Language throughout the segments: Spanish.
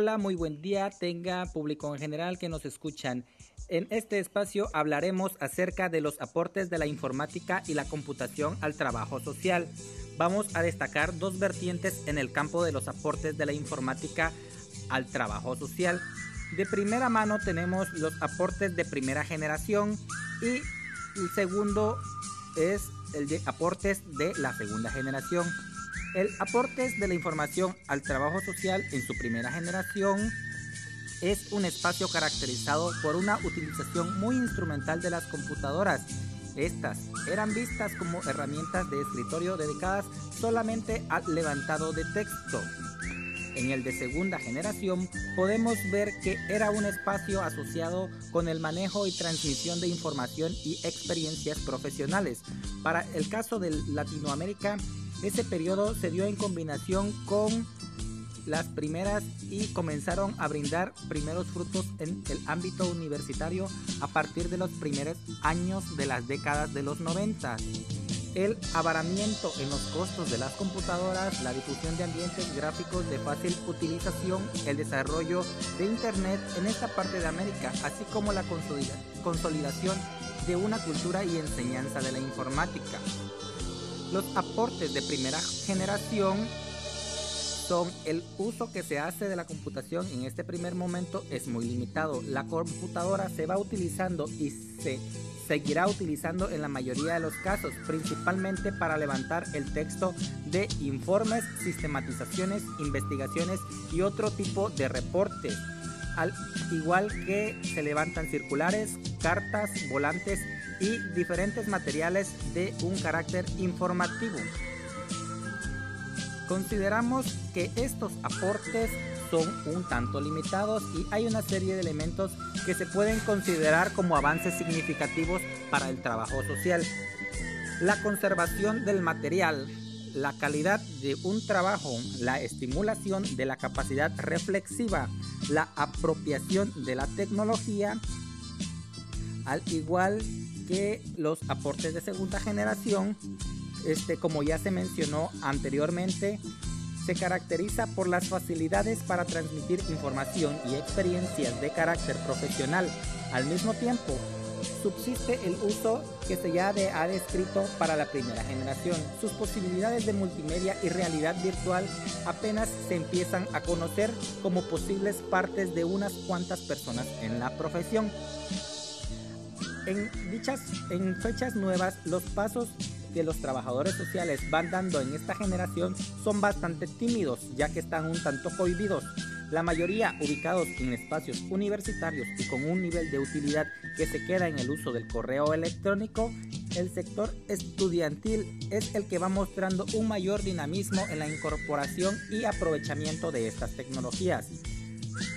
Hola, muy buen día, tenga público en general que nos escuchan. En este espacio hablaremos acerca de los aportes de la informática y la computación al trabajo social. Vamos a destacar dos vertientes en el campo de los aportes de la informática al trabajo social. De primera mano tenemos los aportes de primera generación y el segundo es el de aportes de la segunda generación. El aportes de la información al trabajo social en su primera generación es un espacio caracterizado por una utilización muy instrumental de las computadoras. Estas eran vistas como herramientas de escritorio dedicadas solamente al levantado de texto. En el de segunda generación podemos ver que era un espacio asociado con el manejo y transmisión de información y experiencias profesionales. Para el caso de Latinoamérica, ese periodo se dio en combinación con las primeras y comenzaron a brindar primeros frutos en el ámbito universitario a partir de los primeros años de las décadas de los 90. El abaramiento en los costos de las computadoras, la difusión de ambientes gráficos de fácil utilización, el desarrollo de Internet en esta parte de América, así como la consolidación de una cultura y enseñanza de la informática. Los aportes de primera generación son el uso que se hace de la computación en este primer momento es muy limitado. La computadora se va utilizando y se seguirá utilizando en la mayoría de los casos, principalmente para levantar el texto de informes, sistematizaciones, investigaciones y otro tipo de reportes. Al igual que se levantan circulares, cartas, volantes y diferentes materiales de un carácter informativo. Consideramos que estos aportes son un tanto limitados y hay una serie de elementos que se pueden considerar como avances significativos para el trabajo social. La conservación del material, la calidad de un trabajo, la estimulación de la capacidad reflexiva, la apropiación de la tecnología, al igual que los aportes de segunda generación, este, como ya se mencionó anteriormente, se caracteriza por las facilidades para transmitir información y experiencias de carácter profesional. Al mismo tiempo, subsiste el uso que se ya ha descrito para la primera generación. Sus posibilidades de multimedia y realidad virtual apenas se empiezan a conocer como posibles partes de unas cuantas personas en la profesión. En dichas en fechas nuevas, los pasos que los trabajadores sociales van dando en esta generación son bastante tímidos, ya que están un tanto cohibidos. La mayoría ubicados en espacios universitarios y con un nivel de utilidad que se queda en el uso del correo electrónico, el sector estudiantil es el que va mostrando un mayor dinamismo en la incorporación y aprovechamiento de estas tecnologías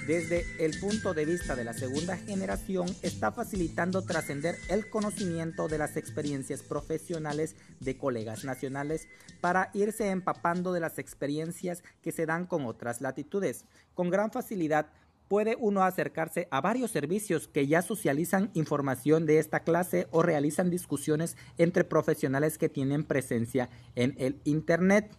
desde el punto de vista de la segunda generación, está facilitando trascender el conocimiento de las experiencias profesionales de colegas nacionales para irse empapando de las experiencias que se dan con otras latitudes. Con gran facilidad puede uno acercarse a varios servicios que ya socializan información de esta clase o realizan discusiones entre profesionales que tienen presencia en el Internet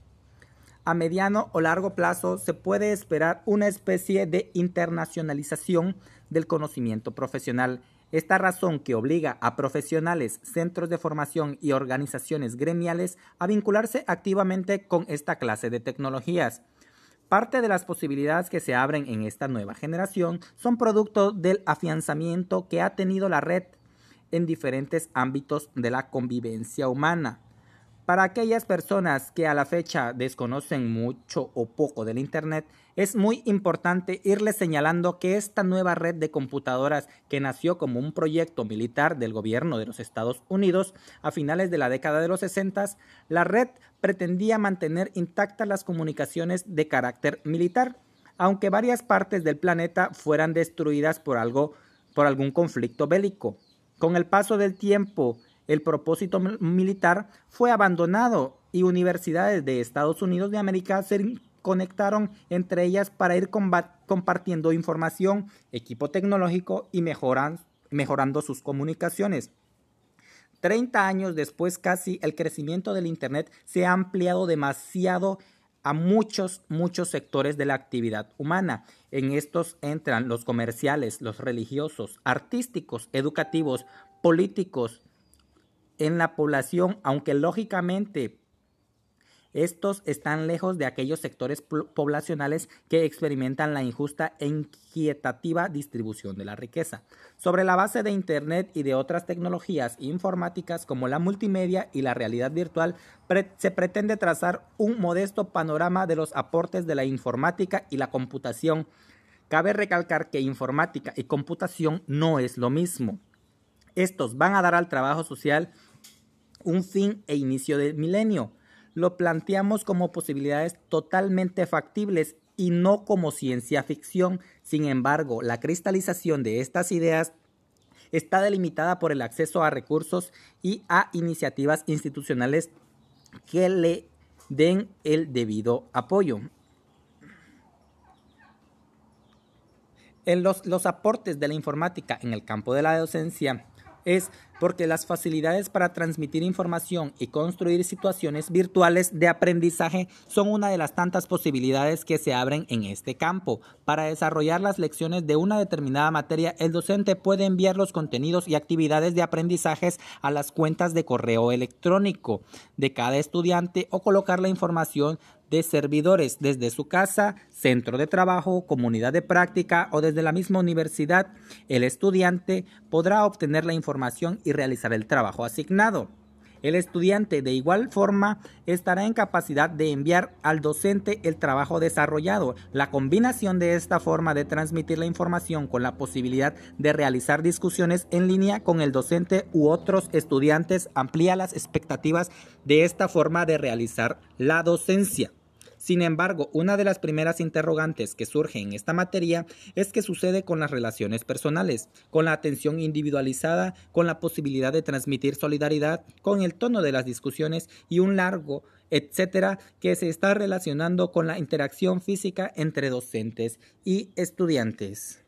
a mediano o largo plazo se puede esperar una especie de internacionalización del conocimiento profesional. Esta razón que obliga a profesionales, centros de formación y organizaciones gremiales a vincularse activamente con esta clase de tecnologías. Parte de las posibilidades que se abren en esta nueva generación son producto del afianzamiento que ha tenido la red en diferentes ámbitos de la convivencia humana. Para aquellas personas que a la fecha desconocen mucho o poco del Internet, es muy importante irles señalando que esta nueva red de computadoras que nació como un proyecto militar del gobierno de los Estados Unidos a finales de la década de los 60, la red pretendía mantener intactas las comunicaciones de carácter militar, aunque varias partes del planeta fueran destruidas por algo por algún conflicto bélico. Con el paso del tiempo el propósito militar fue abandonado y universidades de Estados Unidos de América se conectaron entre ellas para ir compartiendo información, equipo tecnológico y mejorando sus comunicaciones. Treinta años después casi el crecimiento del Internet se ha ampliado demasiado a muchos, muchos sectores de la actividad humana. En estos entran los comerciales, los religiosos, artísticos, educativos, políticos, en la población, aunque lógicamente estos están lejos de aquellos sectores poblacionales que experimentan la injusta e inquietativa distribución de la riqueza. Sobre la base de Internet y de otras tecnologías informáticas como la multimedia y la realidad virtual, se pretende trazar un modesto panorama de los aportes de la informática y la computación. Cabe recalcar que informática y computación no es lo mismo. Estos van a dar al trabajo social un fin e inicio del milenio lo planteamos como posibilidades totalmente factibles y no como ciencia ficción. Sin embargo, la cristalización de estas ideas está delimitada por el acceso a recursos y a iniciativas institucionales que le den el debido apoyo. En los, los aportes de la informática en el campo de la docencia es porque las facilidades para transmitir información y construir situaciones virtuales de aprendizaje son una de las tantas posibilidades que se abren en este campo. Para desarrollar las lecciones de una determinada materia, el docente puede enviar los contenidos y actividades de aprendizajes a las cuentas de correo electrónico de cada estudiante o colocar la información de servidores desde su casa, centro de trabajo, comunidad de práctica o desde la misma universidad, el estudiante podrá obtener la información y realizar el trabajo asignado. El estudiante de igual forma estará en capacidad de enviar al docente el trabajo desarrollado. La combinación de esta forma de transmitir la información con la posibilidad de realizar discusiones en línea con el docente u otros estudiantes amplía las expectativas de esta forma de realizar la docencia. Sin embargo, una de las primeras interrogantes que surge en esta materia es qué sucede con las relaciones personales, con la atención individualizada, con la posibilidad de transmitir solidaridad, con el tono de las discusiones y un largo etcétera, que se está relacionando con la interacción física entre docentes y estudiantes.